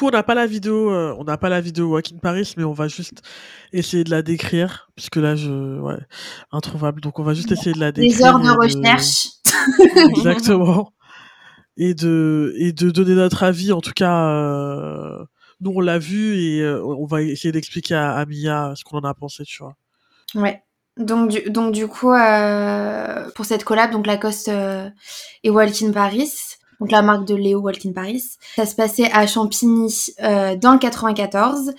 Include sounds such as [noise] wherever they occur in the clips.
coup, on n'a pas la vidéo, euh, on n'a pas la vidéo Walk in Paris, mais on va juste essayer de la décrire, puisque là, je, ouais, introuvable. Donc, on va juste essayer de la décrire. Des heures de recherche. [laughs] Exactement. Et de, et de donner notre avis, en tout cas, euh, nous, on l'a vu et euh, on va essayer d'expliquer à, à Mia ce qu'on en a pensé, tu vois. Ouais. Donc du, donc du coup, pour cette collab, donc Lacoste et Walk in Paris, donc la marque de Léo Walk in Paris, ça se passait à Champigny euh, dans le 94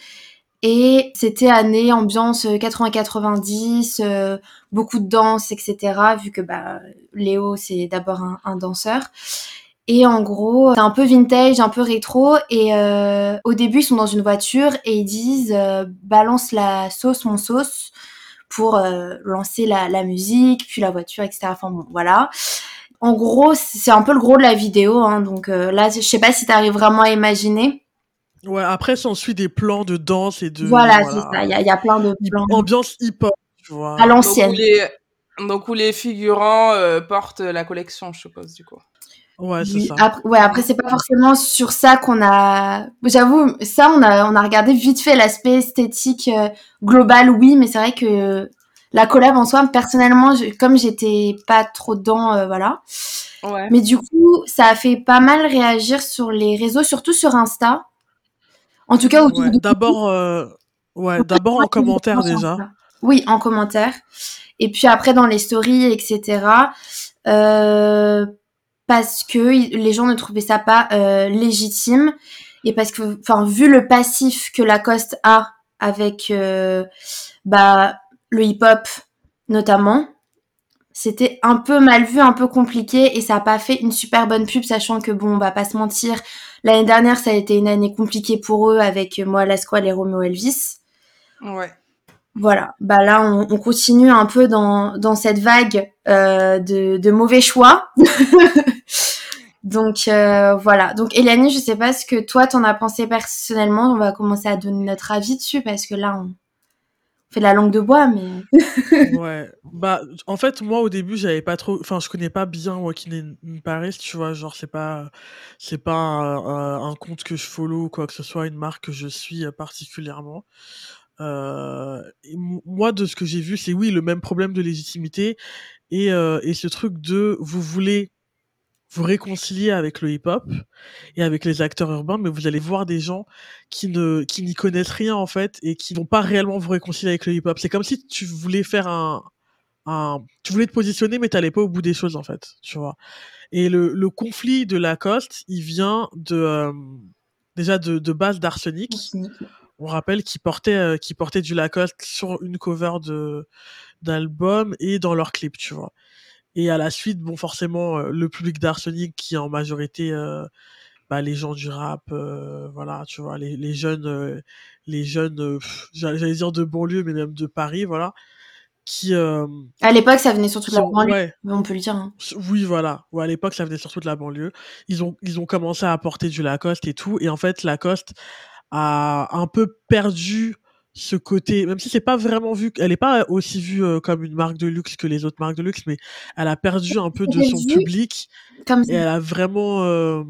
et c'était année ambiance 80-90, euh, beaucoup de danse, etc. Vu que bah, Léo c'est d'abord un, un danseur. Et en gros, c'est un peu vintage, un peu rétro. Et euh, au début, ils sont dans une voiture et ils disent euh, balance la sauce, mon sauce pour euh, lancer la, la, musique, puis la voiture, etc. Enfin bon, voilà. En gros, c'est un peu le gros de la vidéo. Hein, donc euh, là, je sais pas si tu arrives vraiment à imaginer. Ouais, après, ça suit des plans de danse et de. Voilà, voilà. c'est ça. Il y, y, a plein de plans. Ambiance hip-hop, tu vois. À l'ancienne. Donc, donc, où les figurants euh, portent la collection, je suppose, du coup. Ouais, c'est ça. Après, ouais, après c'est pas forcément sur ça qu'on a. J'avoue, ça on a on a regardé vite fait l'aspect esthétique euh, global, oui, mais c'est vrai que la collab en soi, personnellement, je, comme j'étais pas trop dedans, euh, voilà. Ouais. Mais du coup, ça a fait pas mal réagir sur les réseaux, surtout sur Insta. En tout cas, autour ouais, de d'abord, euh, ouais, d'abord en commentaire déjà. Oui, en commentaire. Et puis après dans les stories, etc. Euh, parce que les gens ne trouvaient ça pas euh, légitime et parce que, enfin, vu le passif que Lacoste a avec euh, bah, le hip-hop notamment, c'était un peu mal vu, un peu compliqué et ça a pas fait une super bonne pub, sachant que bon, on va pas se mentir, l'année dernière ça a été une année compliquée pour eux avec moi, la et Romeo Elvis. Ouais. Voilà, bah là on, on, continue un peu dans, dans cette vague euh, de, de mauvais choix. [laughs] Donc euh, voilà. Donc Elanie, je sais pas ce que toi t'en as pensé personnellement. On va commencer à donner notre avis dessus parce que là on fait de la langue de bois, mais. [laughs] ouais. Bah en fait moi au début j'avais pas trop, enfin je connais pas bien Walking in Paris, tu vois, genre c'est pas c'est pas un, un, compte que je follow ou quoi que ce soit, une marque que je suis particulièrement. Euh, moi, de ce que j'ai vu, c'est oui le même problème de légitimité et, euh, et ce truc de vous voulez vous réconcilier avec le hip-hop et avec les acteurs urbains, mais vous allez voir des gens qui ne qui n'y connaissent rien en fait et qui vont pas réellement vous réconcilier avec le hip-hop. C'est comme si tu voulais faire un un tu voulais te positionner mais t'allais pas au bout des choses en fait, tu vois. Et le, le conflit de Lacoste, il vient de euh, déjà de, de base d'Arsenic. On rappelle qu'ils portaient euh, qu'ils portaient du Lacoste sur une cover de d'album et dans leur clip, tu vois. Et à la suite, bon, forcément, euh, le public d'Arsenic qui est en majorité euh, bah, les gens du rap, euh, voilà, tu vois, les, les jeunes, les jeunes, j'allais dire de banlieue, mais même de Paris, voilà, qui. à l'époque, ça venait surtout de la banlieue, ouais, on peut le dire. Hein. Oui, voilà. Ouais, à l'époque, ça venait surtout de la banlieue. Ils ont, ils ont commencé à apporter du Lacoste et tout, et en fait, Lacoste a un peu perdu ce côté, même si c'est pas vraiment vu, elle est pas aussi vue euh, comme une marque de luxe que les autres marques de luxe, mais elle a perdu un peu de son public comme et elle a vraiment, euh,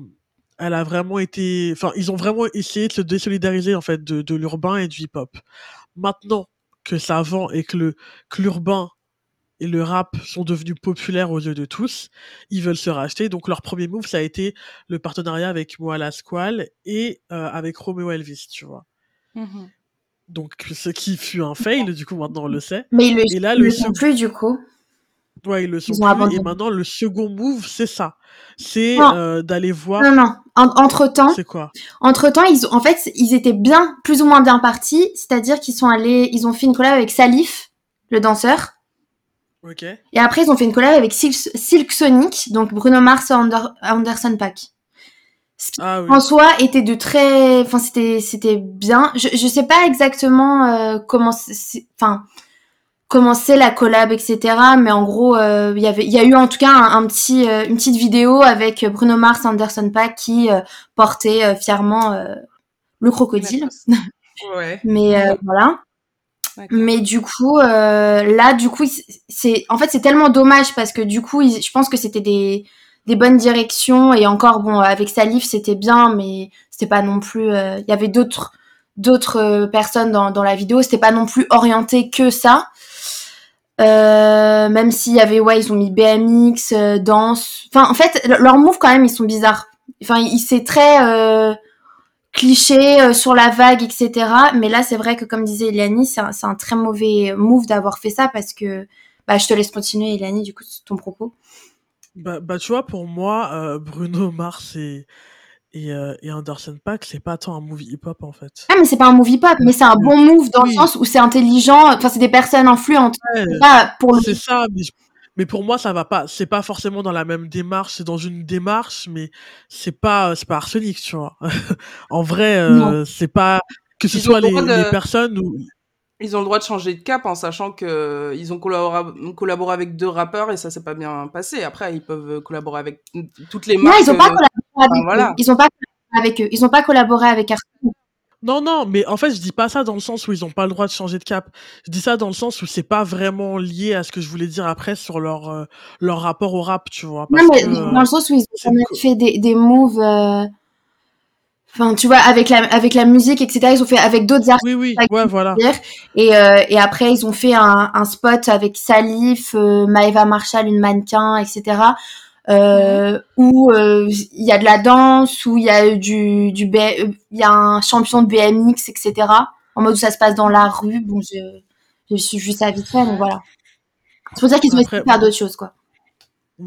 elle a vraiment été, enfin, ils ont vraiment essayé de se désolidariser en fait de, de l'urbain et du hip-hop. Maintenant que ça vend et que le que l'urbain et le rap sont devenus populaires aux yeux de tous, ils veulent se racheter. Donc leur premier move, ça a été le partenariat avec Moala Squall et euh, avec Romeo Elvis, tu vois. Mm -hmm. Donc ce qui fut un fail, du coup maintenant on le sait. Mais ils le, et là, ils le, le sont plus du coup. Ouais, ils le sont Ils ont plus. Et maintenant le second move, c'est ça. C'est euh, d'aller voir. Non, non. entre temps, C'est quoi? entre temps, ils, ont- en fait, ils étaient bien, plus ou moins bien partis. C'est-à-dire qu'ils sont allés, ils ont fait une collab avec Salif, le danseur. Ok. Et après, ils ont fait une collab avec Silk, Silk Sonic, donc Bruno Mars et Ander- Anderson Paak. Ce qui, Ah oui. en soi, était de très, enfin, c'était, c'était bien. Je, je sais pas exactement euh, comment, enfin, comment c'est la collab, etc. Mais en gros, euh, il y avait, il y a eu en tout cas un, un petit, euh, une petite vidéo avec Bruno Mars, Anderson Paak qui euh, portait euh, fièrement euh, le crocodile. [laughs] Ouais. Mais euh, voilà. Mais du coup, euh, là, du coup, c'est, en fait, c'est tellement dommage parce que du coup, ils- je pense que c'était des, des bonnes directions. Et encore bon avec Salif c'était bien mais c'était pas non plus euh, il y avait d'autres d'autres euh, personnes dans, la vidéo. C'était pas non plus orienté que ça. Euh, même s'il y avait ouais ils ont mis BMX danse. Enfin en fait leurs moves quand même ils sont bizarres. Enfin il c'est très cliché sur la vague etc mais là c'est vrai que comme disait Eliani c'est un, un très mauvais move d'avoir fait ça parce que bah je te laisse continuer Eliani du coup ton propos Bah, bah, tu vois, pour moi, euh, Bruno Mars et, et, euh, et Anderson Paak, c'est pas tant un movie hip-hop en fait. Ah, mais c'est pas un movie pop, mais c'est un bon move dans Oui. le sens où c'est intelligent. Enfin, c'est des personnes influentes. Ouais, pas pour le. c'est ça, mais, mais pour moi, ça va pas. C'est pas forcément dans la même démarche, c'est dans une démarche, mais c'est pas, c'est pas arsenic, tu vois. [laughs] en vrai, euh, c'est pas que ce soit le les, de- les personnes ou. Ils ont le droit de changer de cap en sachant que euh, ils ont collaboré, collaboré avec deux rappeurs et ça s'est pas bien passé. Après, ils peuvent collaborer avec toutes les Non, marques. ils ont pas euh, collaboré avec voilà. eux. Ils ont pas collaboré avec eux. Ils ont pas collaboré avec Arsène. Non, non, mais en fait, je dis pas ça dans le sens où ils ont pas le droit de changer de cap. Je dis ça dans le sens où c'est pas vraiment lié à ce que je voulais dire après sur leur, euh, leur rapport au rap, tu vois. Parce Non, mais que, euh, dans le sens où ils ont fait des, des moves. euh, Enfin, tu vois, avec la, avec la musique, etc. Ils ont fait avec d'autres artistes. oui, oui, ouais, voilà. Et, euh, et après, ils ont fait un, un spot avec Salif, euh, Maeva Marshall, une mannequin, etc. Euh, où euh, il y a de la danse, où il y a du, du B- euh, il y a un champion de BMX, etc. En mode où ça se passe dans la rue. Bon, je, je suis juste à vite fait, donc voilà. C'est pour ça qu'ils ont essayé de faire d'autres choses, quoi.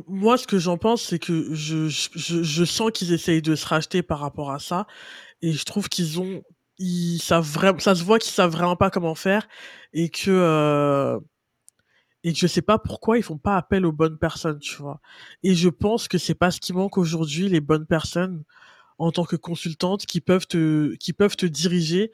Moi, ce que j'en pense, c'est que je, je, je- je sens qu'ils essayent de se racheter par rapport à ça. Et je trouve qu'ils ont. Ils savent vraiment, ça se voit qu'ils savent vraiment pas comment faire. Et que. euh, et que je sais pas pourquoi ils font pas appel aux bonnes personnes, tu vois. Et je pense que c'est pas ce qui manque aujourd'hui, les bonnes personnes en tant que consultante qui peuvent te, qui peuvent te diriger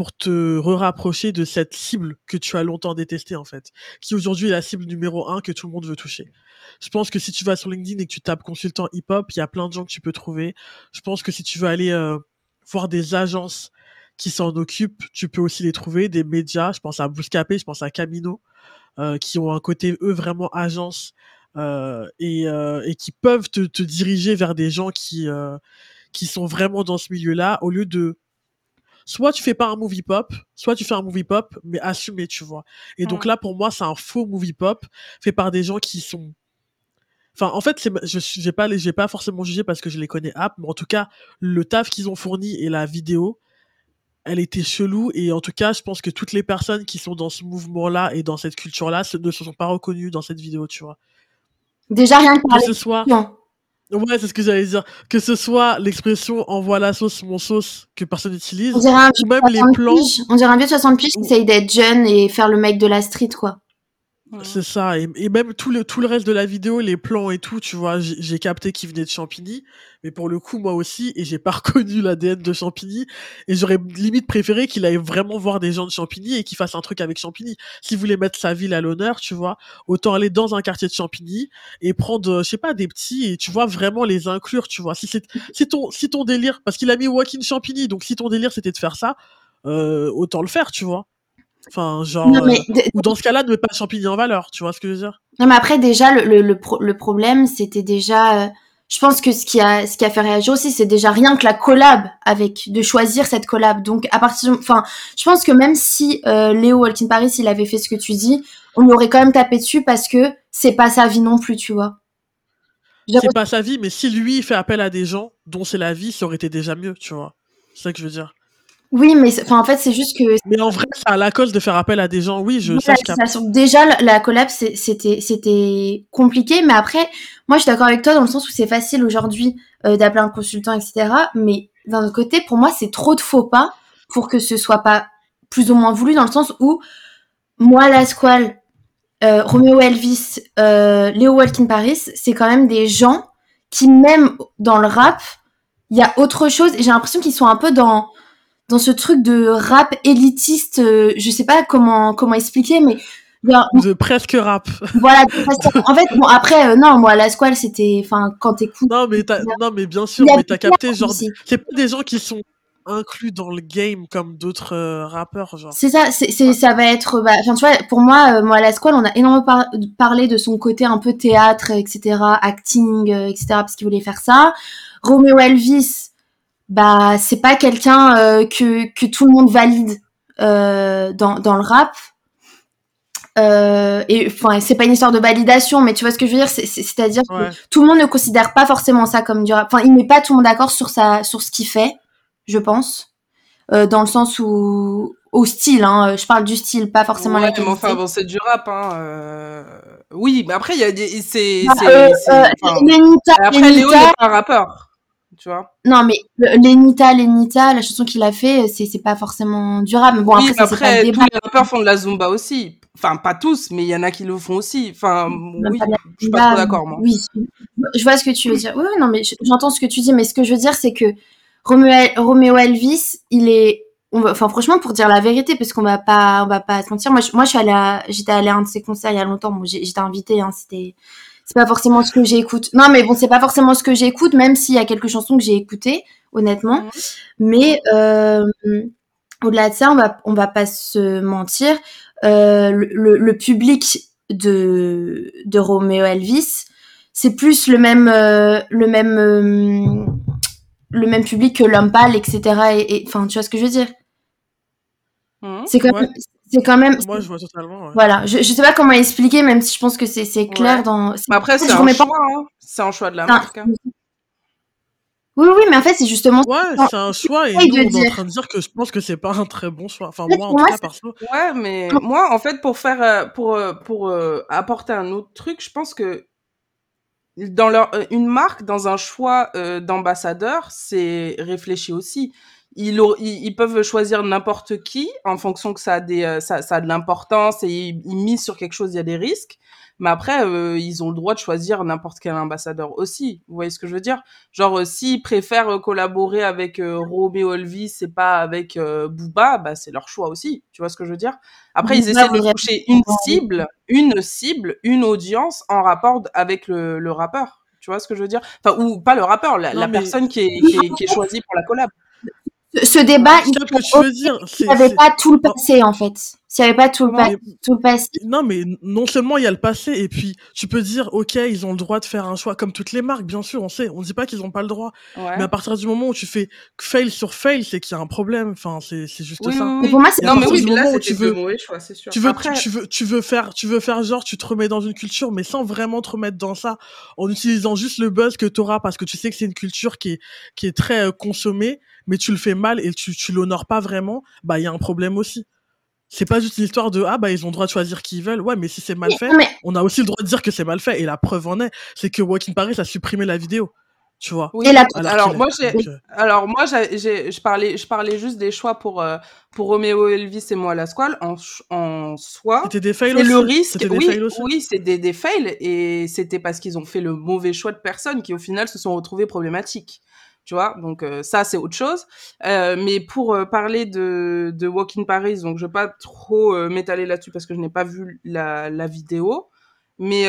pour te rapprocher de cette cible que tu as longtemps détestée, en fait. Qui aujourd'hui est la cible numéro un que tout le monde veut toucher. Je pense que si tu vas sur LinkedIn et que tu tapes consultant hip-hop, il y a plein de gens que tu peux trouver. Je pense que si tu veux aller euh, voir des agences qui s'en occupent, tu peux aussi les trouver, des médias. Je pense à Bouscapé, je pense à Camino, euh, qui ont un côté, eux, vraiment agence euh, et, euh, et qui peuvent te, te diriger vers des gens qui, euh, qui sont vraiment dans ce milieu-là, au lieu de soit tu fais pas un movie pop, soit tu fais un movie pop, mais assumé, tu vois. Et donc là, pour moi, c'est un faux movie pop fait par des gens qui sont. Enfin, en fait, je j'ai pas, j'ai pas forcément jugé parce que je les connais app, mais en tout cas, le taf qu'ils ont fourni et la vidéo, elle était chelou. Et en tout cas, je pense que toutes les personnes qui sont dans ce mouvement-là et dans cette culture-là ne se sont pas reconnues dans cette vidéo, tu vois. Déjà, rien que Que ce soit. l'expression. Ouais, c'est ce que j'allais dire. Que ce soit l'expression envoie la sauce, mon sauce, que personne n'utilise, On dirait un ou vieux de même les 60 plans. piges. On dirait un vieux de 60 piges qui essaye d'être jeune et faire le mec de la street, quoi. C'est ça, et, même tout le, tout le reste de la vidéo, les plans et tout, tu vois, j'ai capté qu'il venait de Champigny, mais pour le coup, moi aussi, et j'ai pas [laughs] reconnu l'ADN de Champigny, et j'aurais limite préféré qu'il aille vraiment voir des gens de Champigny et qu'il fasse un truc avec Champigny. S'il voulait mettre sa ville à l'honneur, tu vois, autant aller dans un quartier de Champigny et prendre, je sais pas, des petits, et tu vois, vraiment les inclure, tu vois. Si, c'est si, ton, si ton délire, parce qu'il a mis Walking Champigny, donc si ton délire c'était de faire ça, euh, autant le faire, tu vois. Enfin, genre, Non, mais, euh, ou dans ce cas-là, ne mets pas Champigny en valeur, tu vois ce que je veux dire? Non, mais après, déjà, le, le, le, pro- le problème, c'était déjà. euh, je pense que ce qui a, ce qui a fait réagir aussi, c'est déjà rien que la collab avec, de choisir cette collab. Donc, à partir, enfin, je pense que même si euh, Léo Walkin Paris, il avait fait ce que tu dis, on lui aurait quand même tapé dessus parce que c'est pas sa vie non plus, tu vois. C'est pas sa vie, mais si lui il fait appel à des gens dont c'est la vie, ça aurait été déjà mieux, tu vois. C'est ça que je veux dire. Oui, mais en fait, c'est juste que Mais en vrai, ça a la cause de faire appel à des gens, oui, je, Voilà, ça. Déjà, la- la collab, c'était c'était compliqué, mais après, moi, je suis d'accord avec toi dans le sens où c'est facile aujourd'hui euh, d'appeler un consultant, etc. Mais d'un autre côté, pour moi, c'est trop de faux pas pour que ce soit pas plus ou moins voulu, dans le sens où moi, la Squale, euh, Romeo Elvis, euh, Léo Walkin Paris, c'est quand même des gens qui, même dans le rap, il y a autre chose. Et j'ai l'impression qu'ils sont un peu dans dans ce truc de rap élitiste. euh, je sais pas comment comment expliquer, mais genre, De presque rap. voilà. en fait, bon après, euh, non, moi, la Squale, c'était, enfin, quand t'écoutes. Non, mais non, mais bien sûr, mais t'as capté, genre, c'est pas des gens qui sont, inclus dans le game comme d'autres euh, rappeurs, genre. C'est ça, c'est, ça va être, bah, enfin, tu vois, pour moi, euh, moi, à la squale, on a énormément par- parlé de son côté un peu théâtre, etc., acting, euh, etc., parce qu'il voulait faire ça. Romeo Elvis, bah, c'est pas quelqu'un euh, que, que tout le monde valide euh, dans, dans le rap. Euh, et enfin, c'est pas une histoire de validation, mais tu vois ce que je veux dire, c'est, c'est, c'est-à-dire Ouais. que tout le monde ne considère pas forcément ça comme du rap. Enfin, il met pas tout le monde d'accord sur sa, sur ce qu'il fait, je pense, euh, dans le sens où au style, hein, je parle du style, pas forcément Ouais, la mais qualité. enfin, bon, c'est du rap, hein. Oui, mais après, il y a des. C'est. Bah, enfin, Après, Léo n'est pas un rappeur. Tu vois non mais le- Lenita, Lenita, la chanson qu'il a fait, c'est pas forcément du rap. Mais bon, Oui, après, ça c'est pas le après, tous les rappeurs font de la Zumba aussi. Enfin, pas tous, mais il y en a qui le font aussi. Enfin, oui, pas je suis pas trop d'accord, moi. Oui, je vois ce que tu veux dire. Oui, non, mais je- j'entends ce que tu dis, mais ce que je veux dire, c'est que Romeo Elvis, il est, on va, enfin, franchement, pour dire la vérité, parce qu'on va pas, on va pas se mentir. Moi, je, moi, je suis allée, à- j'étais allée à un de ses concerts il y a longtemps. Bon, j'étais invitée, hein, c'était, c'est pas forcément ce que j'écoute. Non, mais bon, c'est pas forcément ce que j'écoute, même s'il y a quelques chansons que j'ai écoutées, honnêtement. Mhm. Mais euh, au-delà de ça, on va, on va pas se mentir. Euh, le, public de, de Romeo Elvis, c'est plus le même, euh, le même, le même public que l'homme pâle, etc. Et, enfin, tu vois ce que je veux dire? Mhm. C'est Ouais. C'est quand même. Moi, je vois totalement. ouais. Voilà, je, je sais pas comment expliquer, même si je pense que c'est c'est clair Ouais. dans. Mais après, je c'est un remets pas- choix. Hein. C'est un choix de la marque. hein. Oui, oui, mais en fait, c'est justement. Ouais, c'est un choix et nous, on est en train de dire que je pense que c'est pas un très bon choix. Enfin, En fait, moi, en pour tout moi, cas, c'est- perso. Ouais, mais moi, en fait, pour faire, euh, pour, euh, pour euh, apporter un autre truc, je pense que dans leur, une marque, dans un choix euh, d'ambassadeur, c'est réfléchi aussi. Ils, au- ils, ils peuvent choisir n'importe qui en fonction que ça a, des, euh, ça, ça a de l'importance et ils, ils misent sur quelque chose, il y a des risques. Mais après, euh, ils ont le droit de choisir n'importe quel ambassadeur aussi. Vous voyez ce que je veux dire? Genre, euh, s'ils préfèrent euh, collaborer avec euh, Romeo Elvis et pas avec euh, Booba, bah, c'est leur choix aussi. Tu vois ce que je veux dire? Après, ils essaient de toucher une cible, une cible, une audience en rapport avec le, le rappeur. Tu vois ce que je veux dire? Enfin, ou pas le rappeur, la, Non, la mais- personne qui est, qui, est, qui est choisie pour la collab. Ce, ce débat, il capte ce que tu veux dire. s'il C'est, n'y avait c'est- pas tout le passé, en fait. S'il n'y avait pas tout le, tout passé. Non, mais non seulement il y a le passé, et puis tu peux dire, ok, ils ont le droit de faire un choix, comme toutes les marques, bien sûr, on sait, on dit pas qu'ils ont pas le droit. Ouais. Mais à partir du moment où tu fais fail sur fail, c'est qu'il y a un problème. Enfin, c'est, c'est juste Oui, ça. oui, pour moi, c'est Non, mais oui, mais là, tu veux- mauvais choix, c'est sûr. Tu veux, Après, tu, tu veux, tu veux faire, tu veux faire genre, tu te remets dans une culture, mais sans vraiment te remettre dans ça, en utilisant juste le buzz que t'auras parce que tu sais que c'est une culture qui est, qui est très euh, consommée, mais tu le fais mal et tu, tu l'honores pas vraiment, bah, il y a un problème aussi. C'est pas juste une histoire de, ah, bah, ils ont le droit de choisir qui ils veulent. Ouais, mais si c'est mal fait, mais on a aussi le droit de dire que c'est mal fait. Et la preuve en est, c'est que Walking Paris a supprimé la vidéo. Tu vois? oui. Et la- Alors Alors, moi, j'ai, donc, euh, Alors moi, j'ai, je parlais, je parlais juste des choix pour euh, pour Roméo Elvis et moi la squale en en soi. C'était des fails C'est le risque. Des Oui, fails aussi. oui, c'est des, des fails et c'était parce qu'ils ont fait le mauvais choix de personnes qui au final se sont retrouvés problématiques. Tu vois, donc euh, ça c'est autre chose. Euh, mais pour euh, parler de, de Walk in Paris, donc je vais pas trop m'étaler là-dessus parce que je n'ai pas vu la, vidéo. Mais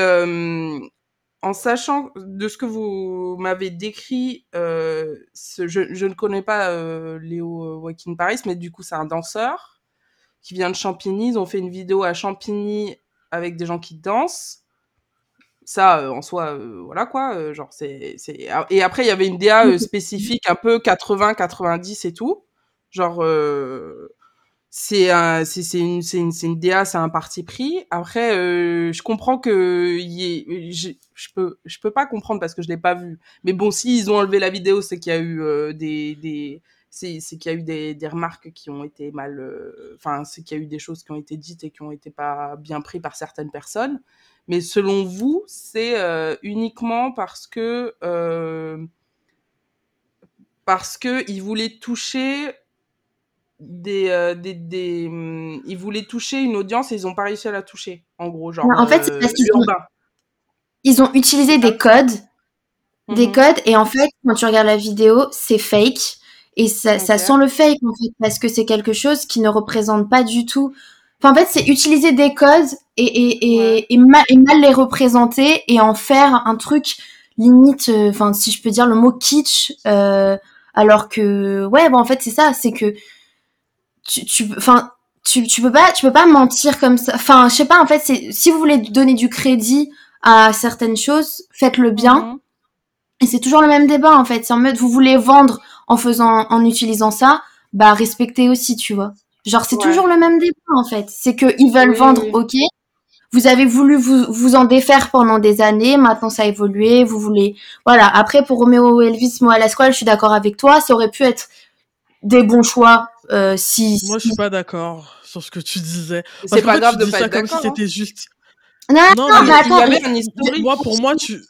en sachant de ce que vous m'avez décrit, je, je ne connais pas Léo euh, Walking Paris, mais du coup c'est un danseur qui vient de Champigny. Ils ont fait une vidéo à Champigny avec des gens qui dansent. Ça, en soi, voilà quoi. genre c'est, c'est... Et après, il y avait une DA spécifique, un peu 80, 90 et tout. Genre, c'est, c'est, c'est, une, c'est, une, c'est une DA, c'est un parti pris. Après, je comprends que y je, je, peux, je peux pas comprendre parce que je l'ai pas vu. Mais bon, s'ils ont enlevé la vidéo, c'est qu'il y a eu des, des c'est, c'est qu'il y a eu des, des remarques qui ont été mal, enfin, c'est qu'il y a eu des choses qui ont été dites et qui ont été pas bien prises par certaines personnes. Mais selon vous, c'est euh, uniquement parce que euh, parce que ils voulaient toucher des, euh, des, des hum, ils voulaient toucher une audience et ils ont pas réussi à la toucher. En gros, genre Non, en fait, c'est parce qu'ils ont- ils ont utilisé des codes, des Mhm. codes, et en fait, quand tu regardes la vidéo, c'est fake. Et ça, sent le fake, en fait, parce que c'est quelque chose qui ne représente pas du tout. Enfin, en fait, c'est utiliser des codes et, et, et, Ouais. et, mal, et mal les représenter et en faire un truc limite, euh, enfin, si je peux dire le mot kitsch, euh, Alors que, ouais, bon, en fait, c'est ça, c'est que tu, tu, enfin, tu, tu peux pas, tu peux pas mentir comme ça. Enfin, je sais pas, en fait, c'est, si vous voulez donner du crédit à certaines choses, faites-le bien. Mhm. Et c'est toujours le même débat, en fait. C'est en mode, vous voulez vendre en faisant, en utilisant ça, bah, respectez aussi, tu vois. Genre, c'est Ouais. toujours le même débat, en fait. C'est que ils veulent Oui, vendre, oui. ok. Vous avez voulu vous, vous en défaire pendant des années, maintenant ça a évolué, vous voulez, voilà. Après, pour Romeo Elvis, moi, à la squale, je suis d'accord avec toi, ça aurait pu être des bons choix, euh, si, Moi, je suis pas d'accord sur ce que tu disais. C'est pas grave tu de dis pas ça être comme si d'accord. hein. c'était juste. Non, Non, non, mais mais Il y attends, avait mais- un historique. Moi, pour moi, tu.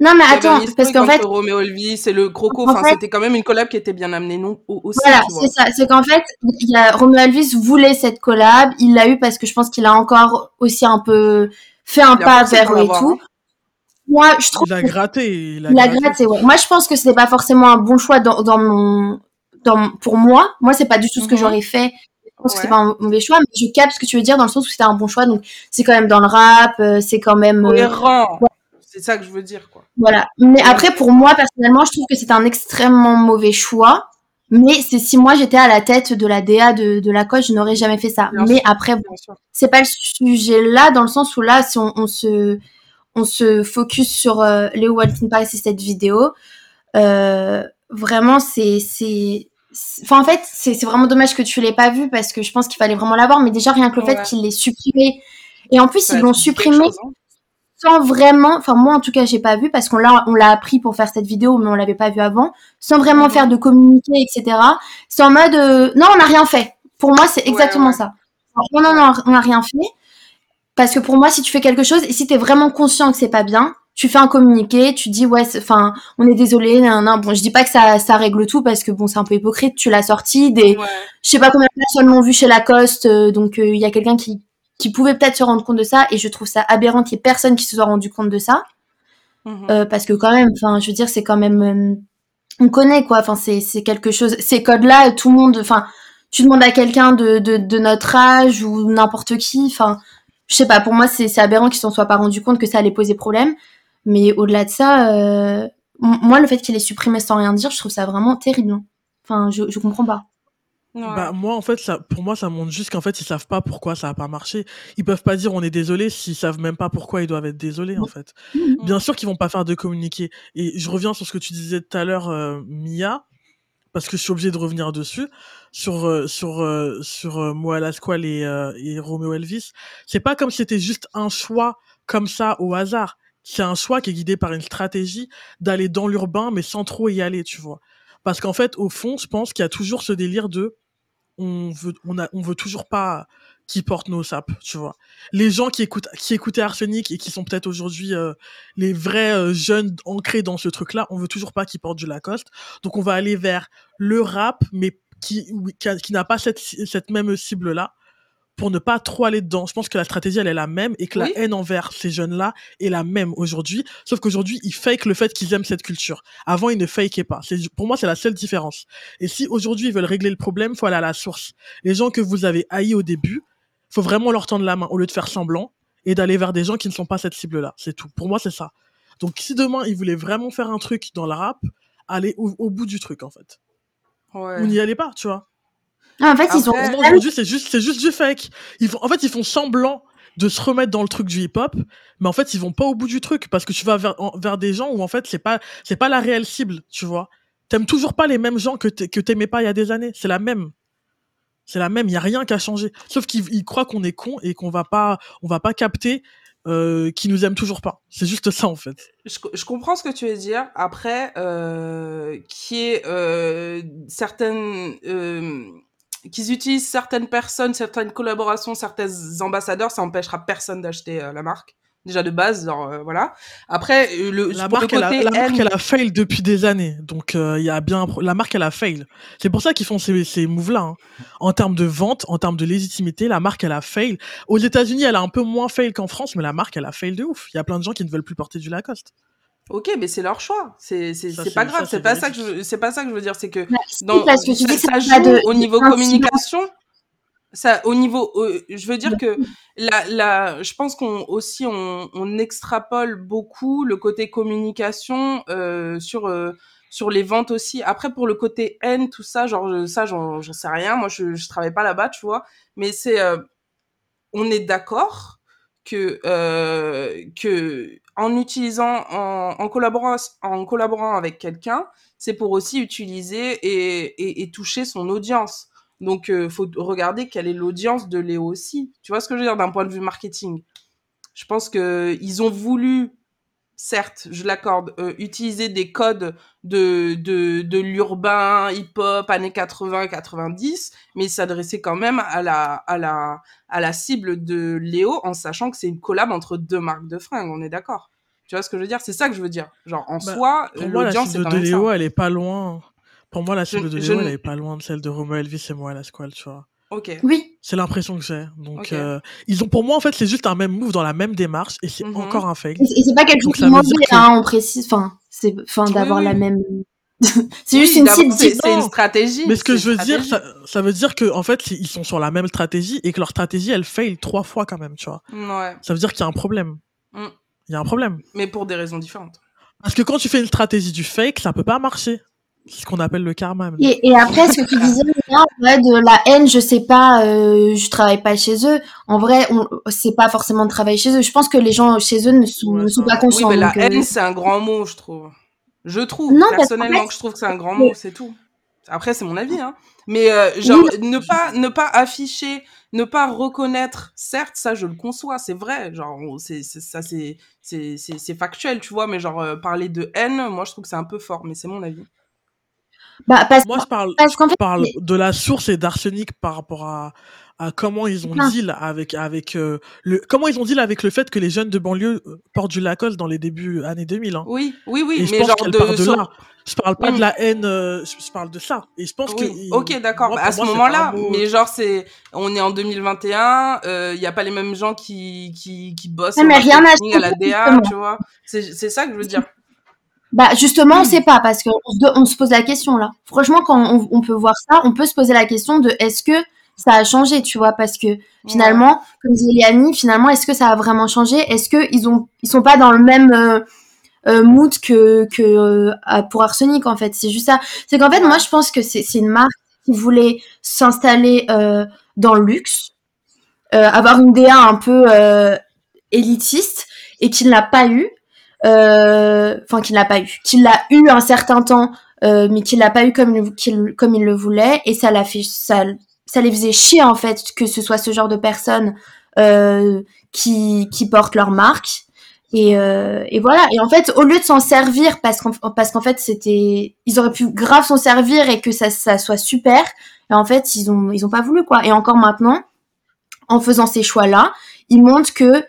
Non, mais attends, parce qu'en fait, Romeo Elvis et le Croco. En Enfin, fait- c'était quand même une collab qui était bien amenée non? Au- aussi. Voilà, c'est ça. C'est qu'en fait, il y a Romeo Elvis voulait cette collab, il l'a eu parce que je pense qu'il a encore aussi un peu fait un pas vers eux et tout. hein. Moi, je trouve Il a que gratté. Il a, il a gratté. gratté, ouais. Moi, je pense que c'était pas forcément un bon choix dans, dans mon, dans, pour moi. Moi, c'est pas du tout ce que Mhm. j'aurais fait. Je pense que Ouais. c'est pas un mauvais choix, mais je capte ce que tu veux dire dans le sens où c'était un bon choix. Donc, c'est quand même dans le rap, euh, c'est quand même, euh, Cohérent. C'est ça que je veux dire, quoi. Voilà. Mais après, pour moi, personnellement, je trouve que c'est un extrêmement mauvais choix. Mais c'est si moi j'étais à la tête de la DA de, de la coche, je n'aurais jamais fait ça. Bien mais sûr. après, sûr. c'est pas le sujet là, dans le sens où là, si on, on se, on se focus sur euh, Léo Walton Paris et cette vidéo, euh, vraiment, c'est, enfin, en fait, c'est, vraiment dommage que tu l'aies pas vu parce que je pense qu'il fallait vraiment l'avoir. Mais déjà, rien que le fait qu'il l'ait supprimé. Et en plus, ils l'ont supprimé chose, hein. Sans vraiment, enfin moi en tout cas j'ai pas vu parce qu'on l'a on l'a appris pour faire cette vidéo mais on l'avait pas vu avant, sans vraiment Mhm. faire de communiqué etc. C'est en mode euh, non on n'a rien fait. Pour moi c'est exactement ouais. ça. Non non non on n'a rien fait parce que pour moi si tu fais quelque chose et si t'es vraiment conscient que c'est pas bien, tu fais un communiqué, tu dis ouais enfin on est désolé non non bon je dis pas que ça ça règle tout parce que bon c'est un peu hypocrite tu l'as sorti des Ouais. je sais pas combien de personnes l'ont vu chez Lacoste, euh, donc euh, il y a quelqu'un qui, qui pouvait peut-être se rendre compte de ça, et je trouve ça aberrant qu'il y ait personne qui se soit rendu compte de ça, Mhm. euh, parce que quand même, enfin, je veux dire, c'est quand même, euh, on connaît quoi, enfin, c'est c'est quelque chose, ces codes-là, tout le monde, enfin, tu demandes à quelqu'un de, de, de notre âge ou n'importe qui, enfin, je sais pas, pour moi, c'est c'est aberrant qu'ils s'en soient pas rendu compte que ça allait poser problème, mais au-delà de ça, euh, moi, le fait qu'il ait supprimé sans rien dire, je trouve ça vraiment terrible. hein. Enfin, je, je comprends pas. Ouais. Bah, moi, en fait, ça, pour moi, ça montre juste qu'en fait, ils savent pas pourquoi ça a pas marché. Ils peuvent pas dire on est désolé s'ils savent même pas pourquoi ils doivent être désolés, en fait. Mhm. Bien sûr qu'ils vont pas faire de communiqué. Et je reviens sur ce que tu disais tout à l'heure, euh, Mia, parce que je suis obligé de revenir dessus, sur, euh, sur, euh, sur euh, Moala Squall et, euh, et Romeo Elvis. C'est pas comme si c'était juste un choix comme ça au hasard. C'est un choix qui est guidé par une stratégie d'aller dans l'urbain, mais sans trop y aller, tu vois. Parce qu'en fait, au fond, je pense qu'il y a toujours ce délire de on veut, on a, on veut toujours pas qui portent nos sapes, tu vois. Les gens qui écoutent, qui écoutaient Arsenic et qui sont peut-être aujourd'hui euh, les vrais euh, jeunes ancrés dans ce truc-là, on veut toujours pas qu'ils portent du Lacoste. Donc on va aller vers le rap, mais qui, qui, qui n'a pas cette, cette même cible-là pour ne pas trop aller dedans. Je pense que la stratégie, elle est la même et que Oui. la haine envers ces jeunes-là est la même aujourd'hui. Sauf qu'aujourd'hui, ils fake le fait qu'ils aiment cette culture. Avant, ils ne fakaient pas. C'est, pour moi, c'est la seule différence. Et si aujourd'hui, ils veulent régler le problème, faut aller à la source. Les gens que vous avez haïs au début, faut vraiment leur tendre la main au lieu de faire semblant et d'aller vers des gens qui ne sont pas cette cible-là. C'est tout. Pour moi, c'est ça. Donc, si demain, ils voulaient vraiment faire un truc dans le rap, allez au, au bout du truc, en fait. Ouais. Ou n'y allez pas, tu vois. Non, en fait, ils ont Après- aujourd'hui, c'est juste, c'est juste du fake. Ils font, en fait, ils font semblant de se remettre dans le truc du hip-hop, mais en fait, ils vont pas au bout du truc parce que tu vas vers, en- vers des gens où en fait, c'est pas, c'est pas la réelle cible, tu vois. T'aimes toujours pas les mêmes gens que t'a- que t'aimais pas il y a des années. C'est la même. C'est la même. Il y a rien qui a changé. Sauf qu'ils ils croient qu'on est con et qu'on va pas, on va pas capter euh, qu'ils nous aiment toujours pas. C'est juste ça en fait. je, je comprends ce que tu veux dire. Après, euh, qui est euh, certaines, euh, qu'ils utilisent certaines personnes, certaines collaborations, certains ambassadeurs, ça empêchera personne d'acheter euh, la marque. Déjà de base, genre, euh, voilà. Après, euh, le, La marque, le elle a, la marque, elle a fail depuis des années. Donc, euh, il y a bien la marque, elle a fail. C'est pour ça qu'ils font ces, ces moves-là. hein. En termes de vente, en termes de légitimité, la marque, elle a fail. Aux États-Unis, elle a un peu moins fail qu'en France, mais la marque, elle a fail de ouf. Il y a plein de gens qui ne veulent plus porter du Lacoste. Ok, mais c'est leur choix. C'est pas grave. C'est pas ça que je c'est pas ça que je veux dire. C'est que dans parce que tu ça, dis que ça joue de- au niveau communication. Ça, au niveau, euh, je veux dire que la, la, je pense qu'on aussi on, on extrapole beaucoup le côté communication euh, sur euh, sur les ventes aussi. Après pour le côté haine, tout ça, genre ça, j'en sais rien. Moi, je je travaille pas là-bas, tu vois. Mais c'est, euh, on est d'accord que euh, que en utilisant, en, collaborant avec quelqu'un, c'est pour aussi utiliser et, toucher son audience. Donc, euh, faut regarder quelle est l'audience de Léo aussi. Tu vois ce que je veux dire d'un point de vue marketing? Je pense que ils ont voulu, certes, je l'accorde, euh, utiliser des codes de, de, de l'urbain, hip-hop, années 80-90, mais ils s'adressaient quand même à la, à, la, à la cible de Léo en sachant que c'est une collab entre deux marques de fringues, on est d'accord tu vois ce que je veux dire? C'est ça que je veux dire. Genre, en bah, soi, l'audience, c'est de Léo, ça. elle est pas loin. Pour moi, la cible je, de Léo, je... elle est pas loin de celle de Romo Elvis et moi, la squale, tu vois. Ok. Oui. C'est l'impression que j'ai. Donc, okay. euh, ils ont, pour moi, en fait, c'est juste un même move dans la même démarche et c'est mm -hmm. encore un fake. Et c'est pas quelque chose qui que... hein, on précise, enfin, c'est, enfin, d'avoir oui, la même. [laughs] c'est oui, juste une cible. C'est une stratégie. Mais ce que je veux dire, ça, ça, veut dire que, en fait, ils sont sur la même stratégie et que leur stratégie, elle fail trois fois quand même, tu vois. Ouais. Ça veut dire qu'il y a un problème. Mm. Il y a un problème. Mais pour des raisons différentes. Parce que quand tu fais une stratégie du fake, ça peut pas marcher. C'est ce qu'on appelle le karma. Et, et, après, ce que tu disais, là, ouais, de la haine, je sais pas, euh, je travaille pas chez eux. En vrai, c'est pas forcément de travailler chez eux. Je pense que les gens chez eux ne sont, ouais, ne sont pas conscients. Oui, mais la donc, haine, euh... c'est un grand mot, je trouve. Je trouve, Non, personnellement, fait, que je trouve que c'est un grand mot, c'est tout. Après, c'est mon avis, hein. Mais euh, genre, oui. ne pas ne pas afficher, ne pas reconnaître, certes, ça je le conçois, c'est vrai, genre c'est ça c'est c'est c'est factuel, tu vois, mais genre euh, parler de haine, moi je trouve que c'est un peu fort, mais c'est mon avis. Bah, parce, moi je parle parce je fait, parle mais... de la source et d'arsenic par rapport à à comment ils ont deal avec avec euh, le comment ils ont deal avec le fait que les jeunes de banlieue euh, portent du Lacoste dans les débuts années 2000 hein. Oui, oui, oui, Et je mais pense genre qu'elle de part de là. Je parle pas Oui, de mais- la haine, euh, je parle de ça. Et je pense que. Oui, ok, d'accord. Bah, à ce moment-là, mot- mais genre c'est, on est en 2021, il y a pas les mêmes gens qui qui qui bossent au mais rien n'a marketing, à la changé, DA, justement. tu vois. C'est c'est ça que je veux dire. Bah justement, on sait pas parce qu'on se, on se pose la question là. Franchement, quand on, on peut voir ça, on peut se poser la question de est-ce que ça a changé, tu vois, parce que finalement, comme disait Léanie, finalement, est-ce que ça a vraiment changé? Est-ce que ils ont, ils sont pas dans le même euh, euh, mood que que euh, pour Arsenic en fait? C'est juste ça. C'est qu'en fait, moi, je pense que c'est c'est une marque qui voulait s'installer dans le luxe, avoir une DA un peu élitiste et qui ne l'a pas eu. Euh, Enfin, qui ne l'a pas eu. Qui l'a eu un certain temps, euh, mais qui l'a pas eu comme, il- qu'il- le voulait. Et ça l'a fait, ça, ça les faisait chier en fait que ce soit ce genre de personnes euh, qui, qui portent leur marque. Et, euh, et voilà. Et en fait, au lieu de s'en servir, parce qu'en parce qu'en fait, c'était, ils auraient pu grave s'en servir et que ça, ça soit super. Et en fait, ils ont, ils ont pas voulu quoi. Et encore maintenant, en faisant ces choix-là, ils montrent que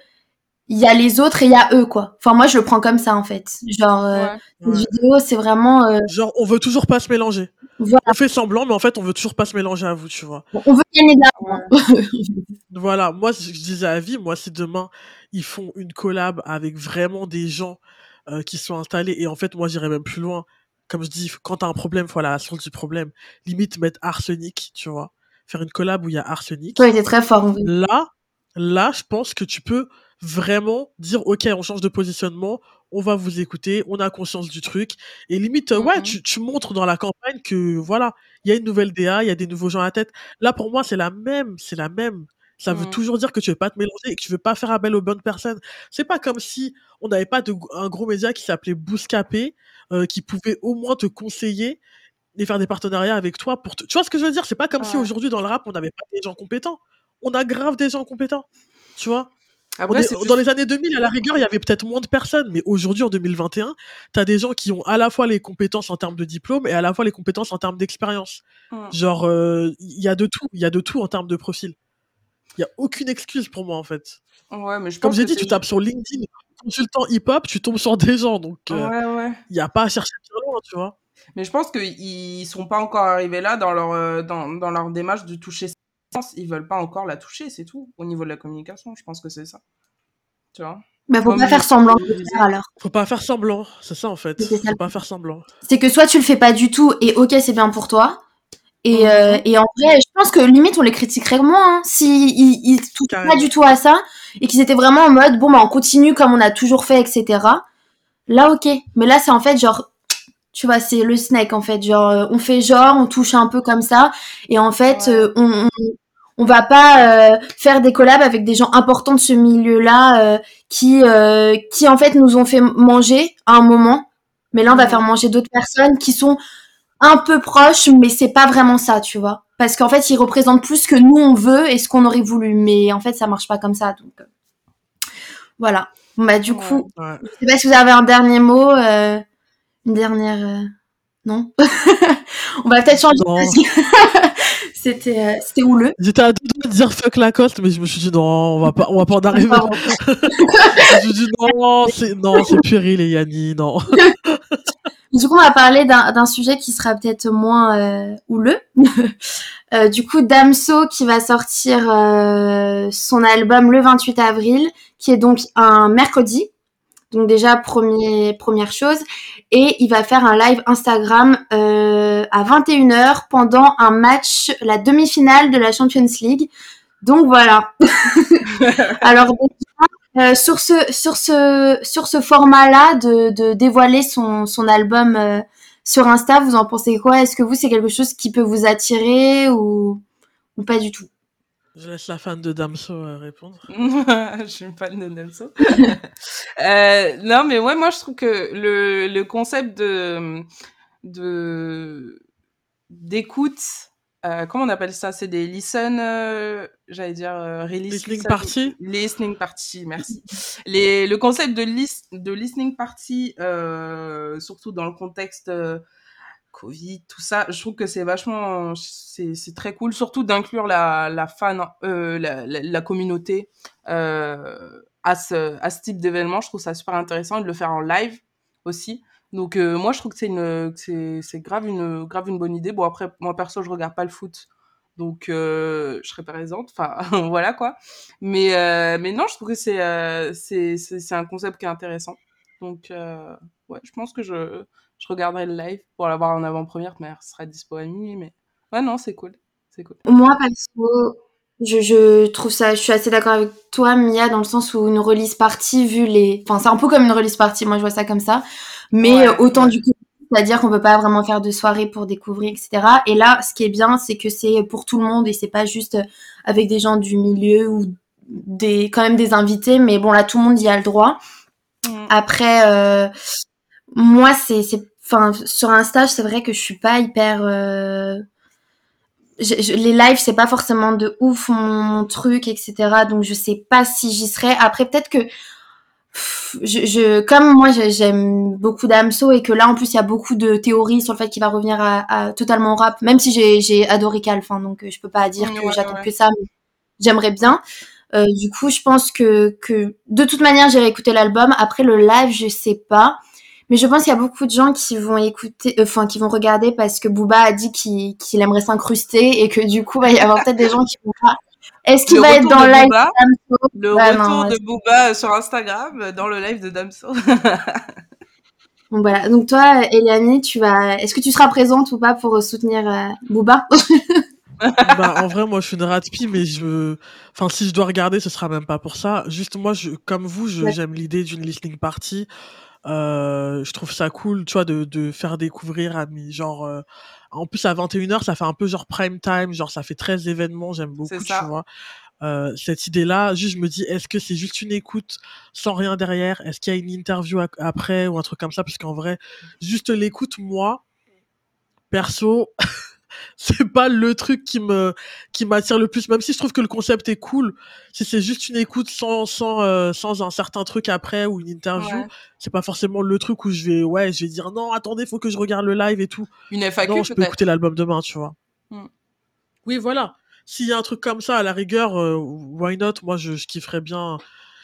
il y a les autres et il y a eux quoi. Enfin moi, je le prends comme ça en fait. Genre, euh, Ouais. vidéos, c'est vraiment, euh, Genre, on veut toujours pas se mélanger. voilà, On fait semblant, mais en fait, on veut toujours pas se mélanger à vous, tu vois. on veut gagner de l'argent. [laughs] Voilà, moi, je disais à Vie, moi, si demain, ils font une collab avec vraiment des gens euh, qui sont installés, et en fait, moi, j'irais même plus loin. Comme je dis, quand t'as un problème, faut aller à la source du problème. Limite, mettre Arsenic, tu vois. Faire une collab où il y a Arsenic. Toi, il était très fort. Là, là, je pense que tu peux vraiment dire, OK, on change de positionnement, on va vous écouter, on a conscience du truc. Et limite, euh, ouais, Mhm. tu, tu montres dans la campagne que, voilà, il y a une nouvelle DA, il y a des nouveaux gens à la tête. Là, pour moi, c'est la même, c'est la même. Ça veut Mhm. toujours dire que tu veux pas te mélanger et que tu veux pas faire appel aux bonnes personnes. C'est pas comme si on n'avait pas de, un gros média qui s'appelait Bouscapé, euh, qui pouvait au moins te conseiller et faire des partenariats avec toi pour te... Tu vois ce que je veux dire? C'est pas comme si aujourd'hui dans le rap, on n'avait pas des gens compétents. On a grave des gens compétents. Tu vois? Après, est- Dans juste... les années 2000, à la rigueur, il y avait peut-être moins de personnes, mais aujourd'hui, en 2021, tu as des gens qui ont à la fois les compétences en termes de diplôme et à la fois les compétences en termes d'expérience. Mhm. Genre, euh, il y a de tout, il y a de tout en termes de profil. Il y a aucune excuse pour moi, en fait. Ouais, mais je Comme j'ai dit, tu tapes sur LinkedIn, consultant hip-hop, tu tombes sur des gens, donc euh, Ouais, ouais. il n'y a pas à chercher bien loin, tu vois. Mais je pense qu'ils sont pas encore arrivés là dans leur, euh, dans, dans leur démarche de toucher sens. Ils veulent pas encore la toucher, c'est tout. Au niveau de la communication, je pense que c'est ça. Tu vois? Mais faut Comme pas faire semblant de faire alors. Faut pas faire semblant, c'est ça en fait. C'est ça. Faut pas faire semblant. C'est que soit tu le fais pas du tout et ok, c'est bien pour toi. Et, euh, et en vrai, je pense que limite on les critiquerait moins hein, si ils, ils touchent pas du tout à ça et qu'ils étaient vraiment en mode bon bah on continue comme on a toujours fait, etc. Là ok, mais là c'est en fait genre tu vois c'est le snack en fait genre euh, on fait genre on touche un peu comme ça et en fait Ouais. euh, on, on on va pas euh, faire des collabs avec des gens importants de ce milieu-là euh, qui qui en fait nous ont fait manger à un moment, mais là on va faire manger d'autres personnes qui sont un peu proches, mais c'est pas vraiment ça, tu vois. Parce qu'en fait, ils représentent plus ce que nous on veut et ce qu'on aurait voulu, mais en fait, ça marche pas comme ça. Donc voilà. Bah du Ouais. coup, Ouais. je sais pas si vous avez un dernier mot, euh, une dernière. euh, Non? [laughs] on va peut-être changer. [laughs] C'était euh, c'était houleux. J'étais à deux doigts de dire fuck Lacoste, mais je me suis dit non, on va pas, on va pas en arriver. [laughs] Je me suis dit non, c'est, non, c'est puéril, les Yanni, non. Du coup, on va parler d'un d'un sujet qui sera peut-être moins euh, houleux. Euh, du coup, Damso qui va sortir euh, son album le 28 avril, qui est donc un mercredi. Donc déjà, premier, première chose. Et il va faire un live Instagram euh, à 21h pendant un match, la demi-finale de la Champions League. Donc voilà. [laughs] Alors déjà, euh, sur ce sur ce sur ce format-là de, de dévoiler son son album euh, sur Insta, vous en pensez quoi? Est-ce que vous c'est quelque chose qui peut vous attirer ou ou pas du tout? Je laisse la fan de Damso euh, répondre. [laughs] je suis une fan de [laughs] euh, non, mais ouais, moi je trouve que le, le concept de de d'écoute, euh, comment on appelle ça? C'est des listen, euh, j'allais dire euh, release Listening listen- party? Listening party, merci. [laughs] Les, le concept de, de listening party, euh, surtout dans le contexte euh, Covid, tout ça, je trouve que c'est vachement, c'est très cool, surtout d'inclure la, la fan, euh, la, la, communauté euh, à, ce, à ce type d'événement. Je trouve ça super intéressant et de le faire en live aussi. Donc euh, moi, je trouve que c'est une, c'est grave une, grave une bonne idée. Bon après, moi perso, je regarde pas le foot, donc je serais présente. Enfin [laughs] voilà quoi. Mais mais non, je trouve que c'est c'est un concept qui est intéressant. Donc ouais, je pense que je je regarderai le live pour l'avoir en avant-première, mais elle sera dispo à minuit. Mais ouais, non, c'est cool. C'est cool. Moi perso, je, je trouve ça, je suis assez d'accord avec toi, Mia, dans le sens où une release party, vu les, enfin c'est un peu comme une release party, moi je vois ça comme ça, mais Ouais, autant ouais. du coup, c'est-à-dire qu'on peut pas vraiment faire de soirée pour découvrir, etc. Et là, ce qui est bien, c'est que c'est pour tout le monde et c'est pas juste avec des gens du milieu ou des, quand même des invités, mais bon là tout le monde y a le droit. Mm. Après, euh, moi, c'est, c'est, enfin, sur un stage, c'est vrai que je suis pas hyper. euh, je- je- les lives, c'est pas forcément de ouf mon, mon truc, etc. Donc, je sais pas si j'y serais. Après, peut-être que. pff, Je, je, comme moi, j'aime beaucoup Damso et que là, en plus, il y a beaucoup de théories sur le fait qu'il va revenir à, à totalement au rap, même si j'ai, j'ai adoré Calf, hein, donc je peux pas dire que Ouais, j'attends ouais. que ça, mais j'aimerais bien. Euh, du coup, je pense que, que de toute manière, j'irai écouter l'album. Après le live, je sais pas. Mais je pense qu'il y a beaucoup de gens qui vont écouter, euh, enfin, qui vont regarder parce que Booba a dit qu'il aimerait s'incruster et que du coup, il va y avoir peut-être des gens qui vont pas. Est-ce qu'il va être dans le live Booba, Damso? Le retour non, de Booba sur Instagram dans le live de Damso. [laughs] Donc voilà. Donc toi, Eliane, tu vas, est-ce que tu seras présente ou pas pour soutenir euh, Booba? [laughs] Bah, en vrai, moi, je suis une ratpie, mais je, enfin, si je dois regarder, ce sera même pas pour ça. Juste, moi, je, comme vous, je- Ouais. j'aime l'idée d'une listening party. Euh, je trouve ça cool, tu vois, de, de faire découvrir à mi, genre, euh, en plus, à 21h, ça fait un peu genre prime time, genre, ça fait 13 événements, j'aime beaucoup, tu vois. Euh, cette idée-là, juste, je me dis, est-ce que c'est juste une écoute sans rien derrière? Est-ce qu'il y a une interview après ou un truc comme ça? Parce qu'en vrai, juste l'écoute, moi, perso, [laughs] c'est pas le truc qui me qui m'attire le plus même si je trouve que le concept est cool. Si c'est juste une écoute sans sans euh, sans un certain truc après ou une interview Ouais. c'est pas forcément le truc où je vais ouais je vais dire non attendez faut que je regarde le live et tout. Une FAQ non je peux écouter l'album demain tu vois. Mm. oui voilà. S'il y a un truc comme ça à la rigueur euh, why not? Moi je, je kifferais bien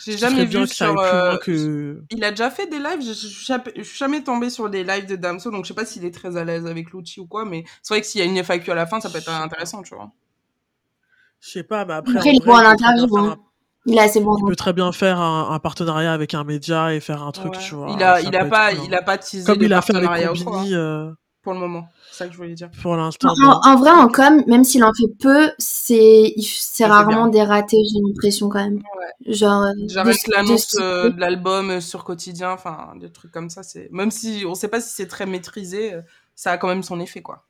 J'ai jamais vu que sur. euh, que Il a déjà fait des lives. Je, suis jamais- tombée sur des lives de Damso, donc je sais pas s'il est très à l'aise avec l'outil ou quoi. Mais c'est vrai que s'il y a une FAQ à la fin, ça peut être intéressant, tu vois. je sais pas mais après, Après, il est vrai, bon en il peut très bien interview. faire hein. un- Il est assez bon. il peut très bien faire un, un partenariat avec un média et faire un truc Ouais. tu vois il a, il a pas, cool, hein. il a pas teasé comme de il a fait avec quoi. Combini hein. euh, pour le moment. C'est ça que je voulais dire. Pour l'instant. En, en, vrai, en com, même s'il en fait peu, c'est c'est rarement des ratés, j'ai l'impression quand même. Ouais. Genre. euh, de- avec l'annonce de- euh, de l'album euh, sur quotidien, enfin des trucs comme ça, c'est même si on sait pas si c'est très maîtrisé, euh, ça a quand même son effet quoi.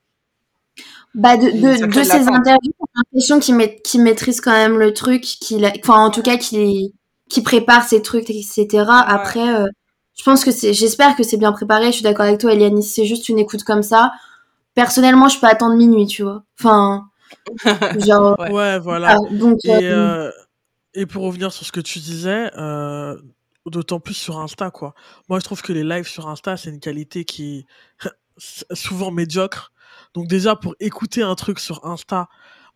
Bah, de, de, l'attente. interviews, j'ai l'impression qu'il ma- qu'il maîtrise quand même le truc, qu'il a, enfin, en tout cas, qu'il qu'il prépare ses trucs, etc. Après, euh, je pense que c'est, j'espère que c'est bien préparé. Je suis d'accord avec toi, Eliane. Si c'est juste une écoute comme ça, personnellement, je peux attendre minuit, tu vois. Enfin, [laughs] genre, Ouais. Ouais, voilà. ah, donc, Et, euh, euh, et pour revenir sur ce que tu disais, euh, d'autant plus sur Insta, quoi. Moi, je trouve que les lives sur Insta, c'est une qualité qui est [laughs] souvent médiocre. Donc déjà, pour écouter un truc sur Insta,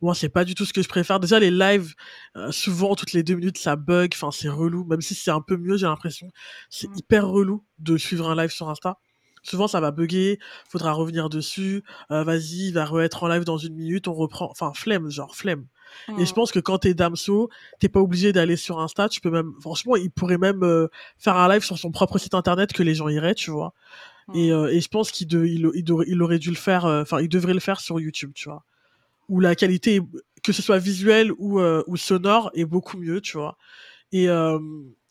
moi, c'est pas du tout ce que je préfère. Déjà, les lives, euh, souvent, toutes les deux minutes, ça bug. Enfin, c'est relou. Même si c'est un peu mieux, j'ai l'impression. C'est Mm. hyper relou de suivre un live sur Insta. Souvent, ça va bugger. Faudra revenir dessus. Euh, Vas-y, il va re-être en live dans une minute. On reprend. Enfin, flemme, genre, flemme. Et je pense que quand t'es Damso, t'es pas obligé d'aller sur Insta. Tu peux même, franchement, il pourrait même euh, faire un live sur son propre site internet que les gens iraient, tu vois. Et, euh, et je pense qu'il de- il, il, aurait- il aurait dû le faire, euh, enfin, il devrait le faire sur YouTube, tu vois. Où la qualité, est- que ce soit visuelle ou, euh, ou sonore, est beaucoup mieux, tu vois. Et, euh,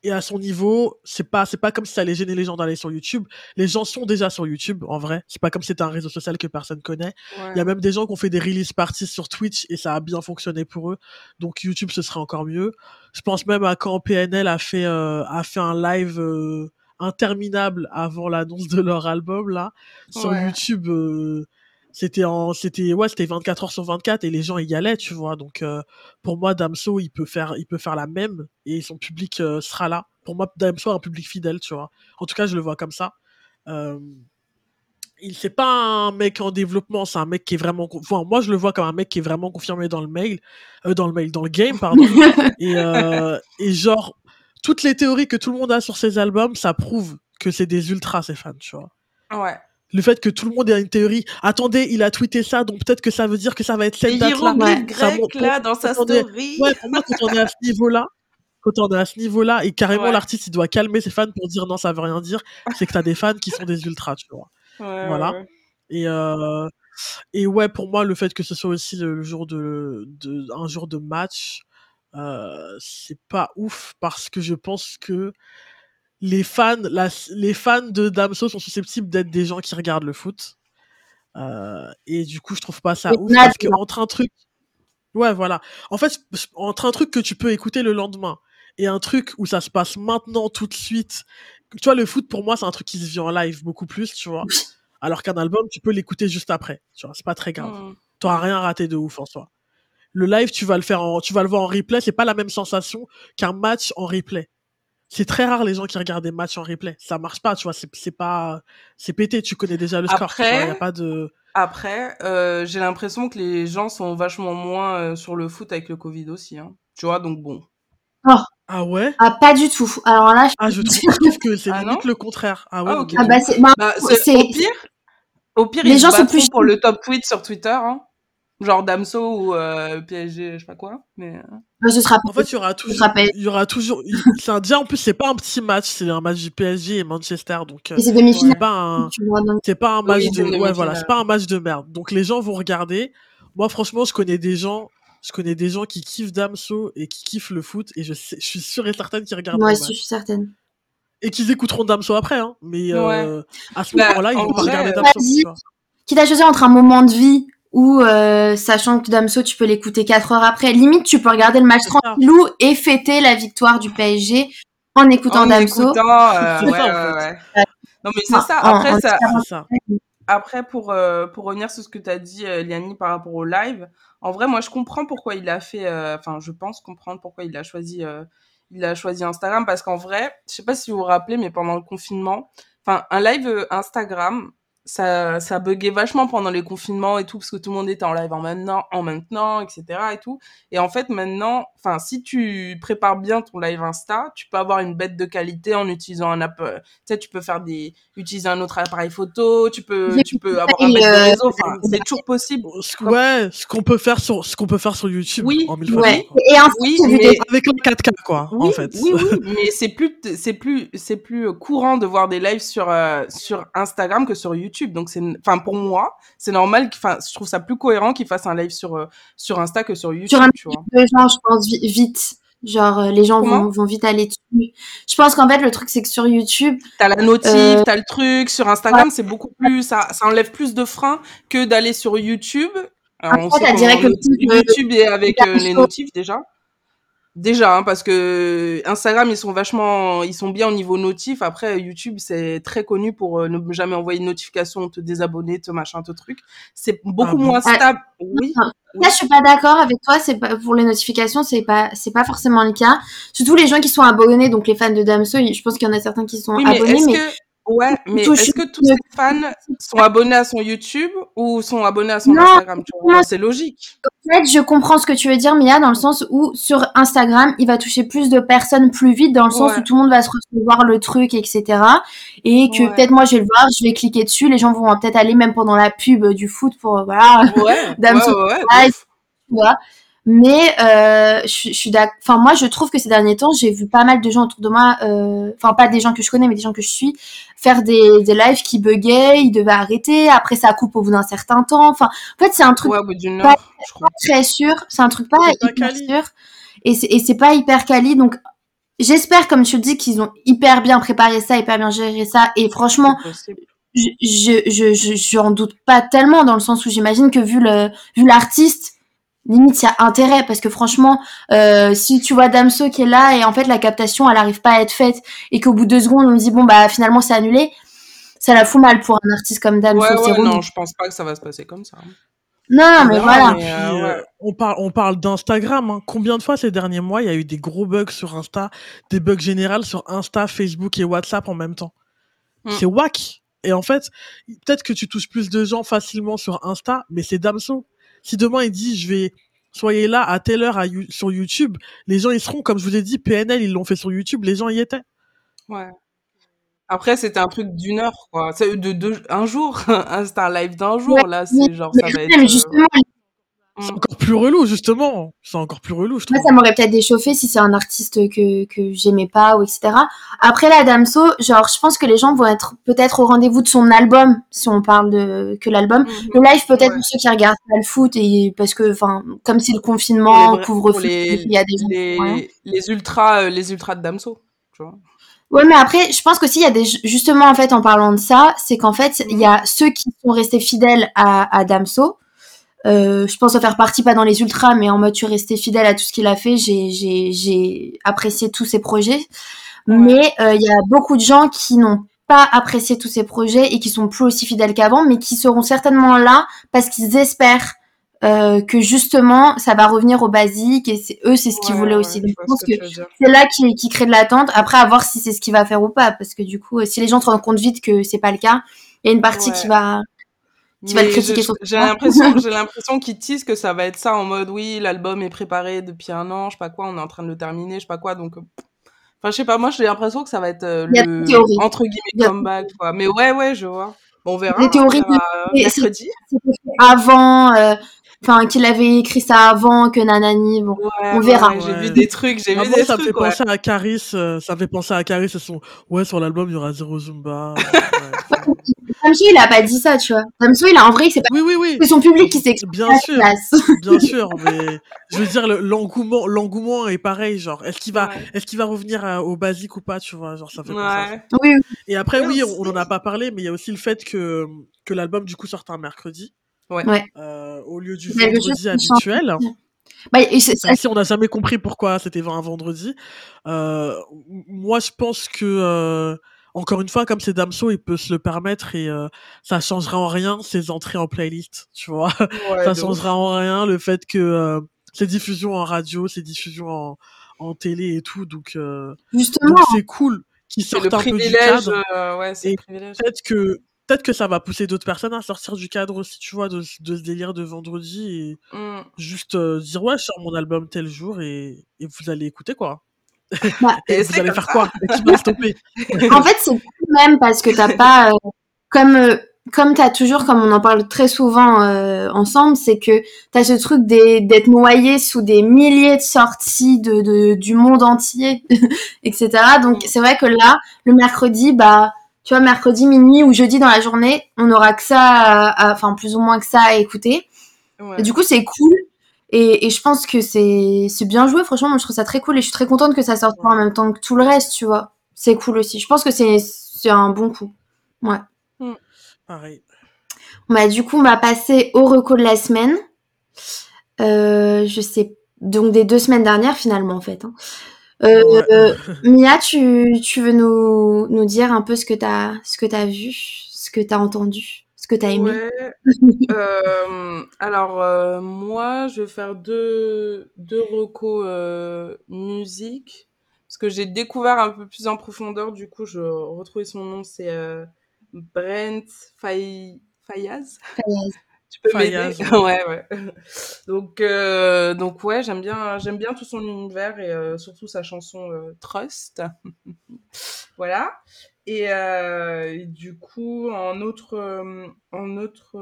et à son niveau, c'est pas, c'est pas comme si ça allait gêner les gens d'aller sur YouTube. Les gens sont déjà sur YouTube, en vrai. C'est pas comme si c'était un réseau social que personne connaît. Il y a même des gens qui ont fait des release parties sur Twitch et ça a bien fonctionné pour eux. Donc YouTube, ce serait encore mieux. Je pense même à quand PNL a fait, euh, a fait un live euh, interminable avant l'annonce de leur album, là. Sur Ouais. YouTube, euh, c'était en, c'était, ouais, c'était 24 heures sur 24 et les gens y allaient, tu vois. Donc, euh, pour moi, Damso, il peut faire, il peut faire la même et son public euh, sera là. Pour moi, Damso a un public fidèle, tu vois. En tout cas, je le vois comme ça. Euh, il c'est pas un mec en développement, c'est un mec qui est vraiment, enfin, moi je le vois comme un mec qui est vraiment confirmé dans le mail, euh, dans le mail, dans le game, pardon. [laughs] et, euh, et genre toutes les théories que tout le monde a sur ses albums, ça prouve que c'est des ultras ses fans, tu vois. Ouais. Le fait que tout le monde ait une théorie, attendez, il a tweeté ça, donc peut-être que ça veut dire que ça va être cette date-là. grecs montre- là dans sa est- story. Ouais, pour moi, quand on est à ce [laughs] niveau-là, quand on est à ce niveau-là, et carrément Ouais. l'artiste, il doit calmer ses fans pour dire non, ça veut rien dire, c'est que t'as des fans qui sont des ultras, tu vois. Ouais, Voilà. ouais, ouais. Et, euh, et ouais, pour moi, le fait que ce soit aussi le, le jour de, de, un jour de match, euh, c'est pas ouf parce que je pense que les fans, la, les fans de Damso sont susceptibles d'être des gens qui regardent le foot. Euh, et du coup, je trouve pas ça ouf parce que entre un truc, ouais, voilà. En fait, entre un truc que tu peux écouter le lendemain et un truc où ça se passe maintenant tout de suite, tu vois, le foot pour moi, c'est un truc qui se vit en live beaucoup plus, tu vois. Alors qu'un album, tu peux l'écouter juste après, tu vois, c'est pas très grave. Mm. T'auras rien raté de ouf en soi. Le live, tu vas le faire en, tu vas le voir en replay, c'est pas la même sensation qu'un match en replay. C'est très rare les gens qui regardent des matchs en replay. Ça marche pas, tu vois, c'est c'est pas, c'est pété, tu connais déjà le score, tu vois, Après- y a pas de, Après, euh, j'ai l'impression que les gens sont vachement moins euh, sur le foot avec le Covid aussi. Hein. Tu vois, donc bon. ah ouais? ah, pas du tout. Alors là, je Ah, je trouve, que c'est Ah le contraire. Ah ouais, Ah, Ah bah, bah, Bah, au pire, au pire, Les ils gens sont plus- pour le top tweet sur Twitter. Hein. Genre Damso ou euh, PSG, je sais pas quoi. Mais euh, bah, ce sera En fait, il y aura toujours, rappelle. il y aura toujours, c'est un, déjà, en plus, c'est pas un petit match, c'est un match du PSG et Manchester, donc, euh, c'est demi-finale, c'est pas un, c'est pas un match de, ouais, voilà, c'est pas un match de merde. Donc, les gens vont regarder. Moi, franchement, je connais des gens, je connais des gens qui kiffent Damso et qui kiffent le foot, et je sais, je suis sûre et certaine qu'ils regardent moi je suis certaine. Et qu'ils écouteront Damso après, hein. Mais, euh, à ce Bah, moment-là, ils vont regarder Damso, vois. Quitte à choisir entre un moment de vie ou euh, sachant que Damso, tu peux l'écouter 4 heures après. Limite, tu peux regarder le match tranquillou et fêter la victoire du PSG en écoutant en Damso. écoutant, euh, C'est ouais, ça, en ouais, fait. ouais. Non, mais c'est ça. Après, en ça. Après, pour, euh, pour revenir sur ce que tu as dit, euh, Liani, par rapport au live, en vrai, moi, je comprends pourquoi il a fait. euh, Enfin, je pense comprendre pourquoi il a choisi, euh, il a choisi Instagram. Parce qu'en vrai, je sais pas si vous vous rappelez, mais pendant le confinement, enfin, un live Instagram, ça, ça buguait vachement pendant les confinements et tout, parce que tout le monde était en live en maintenant, en maintenant, etc. et tout. Et en fait, maintenant, enfin, si tu prépares bien ton live Insta, tu peux avoir une bête de qualité en utilisant un app. euh, Tu sais, tu peux faire des, utiliser un autre appareil photo, tu peux, [laughs] tu peux avoir un bête de euh, réseau. Enfin, [laughs] c'est toujours possible. Ce- Ouais, ce qu'on peut faire sur, ce qu'on peut faire sur YouTube. Oui, en mille fois Ouais. quoi. Et ensuite, Oui, mais- Avec un 4K, quoi, Oui, en fait. oui, oui, [laughs] mais c'est plus, c'est plus, c'est plus courant de voir des lives sur, euh, sur Instagram que sur YouTube. YouTube. Donc c'est, enfin pour moi, c'est normal. Enfin, je trouve ça plus cohérent qu'il fasse un live sur euh, sur Insta que sur YouTube. Sur un tu vois. de gens, je pense vi- vite. Genre euh, les gens vont, vont vite aller dessus. Je pense qu'en fait le truc c'est que sur YouTube, T'as la notif, Euh, t'as le truc. Sur Instagram, c'est beaucoup plus, ça, ça enlève plus de freins que d'aller sur YouTube. Alors, on sait direct euh, YouTube est avec euh, les notifs déjà. Déjà, hein, parce que Instagram, ils sont vachement, ils sont bien au niveau notif. Après, YouTube, c'est très connu pour euh, ne jamais envoyer de notification, te désabonner, te machin, te truc. C'est beaucoup bon moins Ah. stable. Oui. Là, je suis pas d'accord avec toi. C'est pas pour les notifications, c'est pas c'est pas forcément le cas. Surtout les gens qui sont abonnés, donc les fans de Damso. Je pense qu'il y en a certains qui sont Oui, mais abonnés, est-ce mais que, ouais, [laughs] mais est-ce que tous ces fans sont abonnés à son YouTube ou sont abonnés à son Non, Instagram. C'est logique. en fait, je comprends ce que tu veux dire, Mia, dans le sens où sur Instagram, il va toucher plus de personnes plus vite, dans le sens Ouais. où tout le monde va se recevoir le truc, etc. Et que Ouais. peut-être moi, je vais le voir, je vais cliquer dessus, les gens vont peut-être aller même pendant la pub du foot pour voilà. Ouais, [laughs] ouais, ouais, ouais, Mais euh, je, suis- je suis d'accord. Enfin, moi, je trouve que ces derniers temps, j'ai vu pas mal de gens autour de moi, euh, enfin pas des gens que je connais, mais des gens que je suis, faire des, des lives qui buguaient, ils devaient arrêter. Après, ça coupe au bout d'un certain temps. Enfin, en fait, c'est un truc Ouais, pas- heure, crois. très sûr. C'est un truc pas pas hyper sûr. Et c'est pas hyper quali. Donc, j'espère, comme tu le dis, qu'ils ont hyper bien préparé ça, hyper bien géré ça. Et franchement, je je je je j'en doute pas tellement dans le sens où j'imagine que vu le vu l'artiste limite il y a intérêt parce que franchement euh, si tu vois Damso qui est là et en fait la captation elle arrive pas à être faite et qu'au bout de deux secondes on me dit bon bah finalement c'est annulé ça la fout mal pour un artiste comme Damso Ouais, c'est ouais, non, je pense pas que ça va se passer comme ça. hein. non On mais voilà mais, Puis, euh, euh, ouais. on parle, on parle d'Instagram. hein. Combien de fois ces derniers mois, il y a eu des gros bugs sur Insta, des bugs généraux sur Insta, Facebook et WhatsApp en même temps? Mm. C'est whack. Et en fait, peut-être que tu touches plus de gens facilement sur Insta, mais c'est Damso. Si demain il dit, je vais, soyez là à telle heure à sur YouTube, les gens y seront, comme je vous ai dit, PNL, ils l'ont fait sur YouTube, les gens y étaient. Ouais. Après, c'était un truc d'une heure, quoi. C'est de deux, un jour. [laughs] C'était un live d'un jour. Ouais, Là, c'est genre, ça va être. euh, justement C'est Mm. encore plus relou, justement. C'est encore plus relou, je trouve. moi ça m'aurait peut-être déchauffé si c'est un artiste que que j'aimais pas ou etc après la Damso genre je pense que les gens vont être peut-être au rendez-vous de son album si on parle de que l'album Mhm. Le live peut-être Ouais. pour ceux qui regardent pas le foot et parce que enfin comme si le confinement couvre-feu il y a des gens les, les ultras, euh, les ultras de Damso, tu vois. Ouais mais après je pense qu'aussi il y a des justement en fait en parlant de ça c'est qu'en fait il y a ceux qui sont restés fidèles à, à Damso euh, je pense à faire partie pas dans les ultras mais en mode je suis resté fidèle à tout ce qu'il a fait j'ai j'ai j'ai apprécié tous ses projets Ouais. mais euh, il y a beaucoup de gens qui n'ont pas apprécié tous ces projets et qui sont plus aussi fidèles qu'avant mais qui seront certainement là parce qu'ils espèrent euh, que justement ça va revenir au basique et c'est eux c'est ce qu'ils Ouais, voulaient aussi. Donc, je pense que c'est là qui, qui crée de l'attente. Après, à voir si c'est ce qu'il va faire ou pas, parce que du coup, si les gens se rendent compte vite que c'est pas le cas, il y a une partie Ouais. qui va. Tu vas le Mais critiquer je- sur J'ai l'impression, [laughs] j'ai l'impression qu'ils teasent que ça va être ça en mode oui, l'album est préparé depuis un an, je sais pas quoi, on est en train de le terminer, je sais pas quoi, donc. euh, Enfin, je sais pas, moi j'ai l'impression que ça va être euh, le entre Il guillemets comeback, quoi. Mais ouais, ouais, je vois. Bon, on verra. Des hein, théories on verra, euh, mercredi. Avant, euh, enfin, qu'il avait écrit ça avant que Nanani. Bon, Ouais, on verra. ouais, j'ai Ouais. vu des trucs, j'ai Ah, vu moi, des ça me fait trucs, ouais. penser à Caris, euh, ça me fait penser à Caris son, ouais, sur l'album, il y aura zéro Zumba. [laughs] Damso, il a pas dit ça, tu vois. Damso, il a en vrai, c'est pas oui, oui, oui. c'est son public qui s'exprime. Bien sûr. place. [laughs] Bien sûr, mais je veux dire, le- l'engouement, l'engouement est pareil, genre, est-ce qu'il va, Ouais. est-ce qu'il va revenir à- au basique ou pas, tu vois, genre, ça fait penser à ça. Oui, oui. Et après, oui, on n'en a pas parlé, mais il y a aussi le fait que, que l'album, du coup, sorte un mercredi. Ouais. Ouais. Euh, au lieu du quelque vendredi habituel. Bah, et Même si on n'a jamais compris pourquoi c'était un vendredi. Euh, moi, je pense que, euh, encore une fois, comme c'est Damso, il peut se le permettre et euh, ça changera en rien ses entrées en playlist, tu vois. Ouais, ça changera en rien le fait que euh, ses diffusions en radio, ses diffusions en, en télé et tout. Donc, euh, justement, c'est cool qu'il sorte un peu du privilège, cadre. euh, ouais, c'est Et le privilège. Peut-être que peut-être que ça va pousser d'autres personnes à sortir du cadre aussi, tu vois, de, de ce délire de vendredi et Mm. juste euh, dire ouais, je sors mon album tel jour et, et vous allez écouter quoi. bah, [laughs] Et vous allez faire ça. quoi? Et qui va stopper? [laughs] En fait, c'est même parce que t'as [laughs] pas, euh, comme, euh, comme t'as toujours, comme on en parle très souvent euh, ensemble, c'est que t'as ce truc des- d'être noyé sous des milliers de sorties de, de, du monde entier, etc. Donc, c'est vrai que là, le mercredi, bah, tu vois, mercredi minuit ou jeudi dans la journée, on aura que ça, enfin plus ou moins que ça à écouter. Et du coup, c'est cool. Et, et, je pense que c'est bien joué. Franchement, moi, je trouve ça très cool et je suis très contente que ça sorte pas en même temps que tout le reste, tu vois. C'est cool aussi. Je pense que c'est un bon coup. Ouais. Mm. Pareil. Bah, du coup, on va passer au reco de la semaine. Euh, je sais. Donc, des deux semaines dernières, finalement, en fait. Hein. Euh, Mia, tu, tu veux nous, nous dire un peu ce que tu as, ce que as vu, ce que tu as entendu, ce que tu as aimé? Ouais. [laughs] euh, Alors, euh, moi, je vais faire deux, deux recos musique. Parce que j'ai découvert un peu plus en profondeur, du coup, je retrouvais son nom, c'est Brent Fay... Fayaz. Fayaz. Tu peux m'aider? [laughs] Ouais, ouais. [laughs] Donc, euh, donc ouais, j'aime bien, j'aime bien tout son univers et euh, surtout sa chanson euh, Trust. [laughs] voilà. Et, euh, et, du coup, en autre, en autre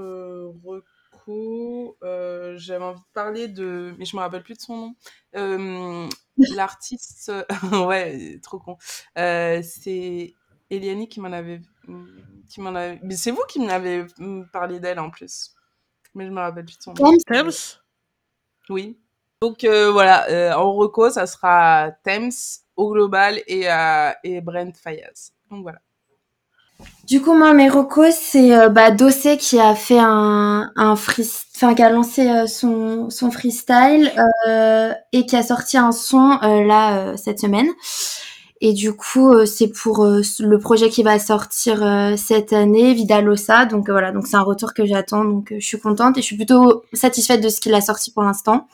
reco, j'avais envie de parler de, mais je me rappelle plus de son nom. L'artiste, ouais, trop con. c'est Eliani qui m'en avait, qui m'en avait, mais c'est vous qui m'avez parlé d'elle en plus mais je me rappelle plus de son nom. Thames? Oui. Donc euh, voilà, euh, en reco, ça sera Thames au global et, euh, et Brent Fayaz. Donc voilà. Du coup, moi, mes recos, c'est euh, bah, Dossé qui a fait un, un free... enfin, qui a lancé euh, son, son freestyle euh, et qui a sorti un son euh, là euh, cette semaine. Et du coup, euh, c'est pour euh, le projet qui va sortir euh, cette année, Vidalosa. Donc voilà, donc c'est un retour que j'attends. Donc je suis contente et je suis plutôt satisfaite de ce qu'il a sorti pour l'instant.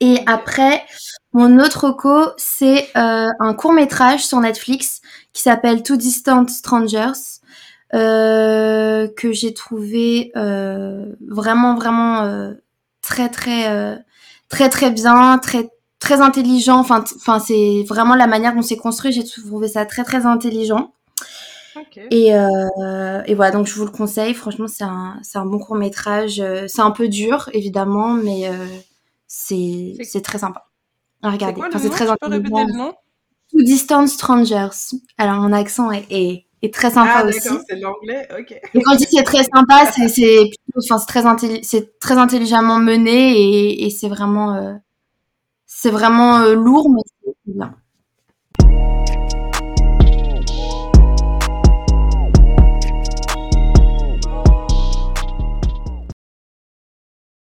Et après, mon autre co, c'est un court métrage sur Netflix qui s'appelle Two Distant Strangers. Que j'ai trouvé vraiment vraiment très très très très bien très très intelligent. Enfin, enfin, c'est vraiment la manière dont c'est construit. J'ai trouvé ça très très intelligent. Okay. Et, euh, et, voilà, donc je vous le conseille. Franchement, c'est un, un, bon court métrage. C'est un peu dur, évidemment, mais euh, c'est très sympa. Regardez, c'est très intelligent. Two Distant Strangers. Alors, mon accent est, est, est très sympa ah, aussi. c'est l'anglais, ok. Et quand je dis c'est très sympa, [laughs] c'est enfin, très, intelli très intelligemment mené et, et c'est vraiment. Euh, c'est vraiment euh, lourd, mais c'est bien.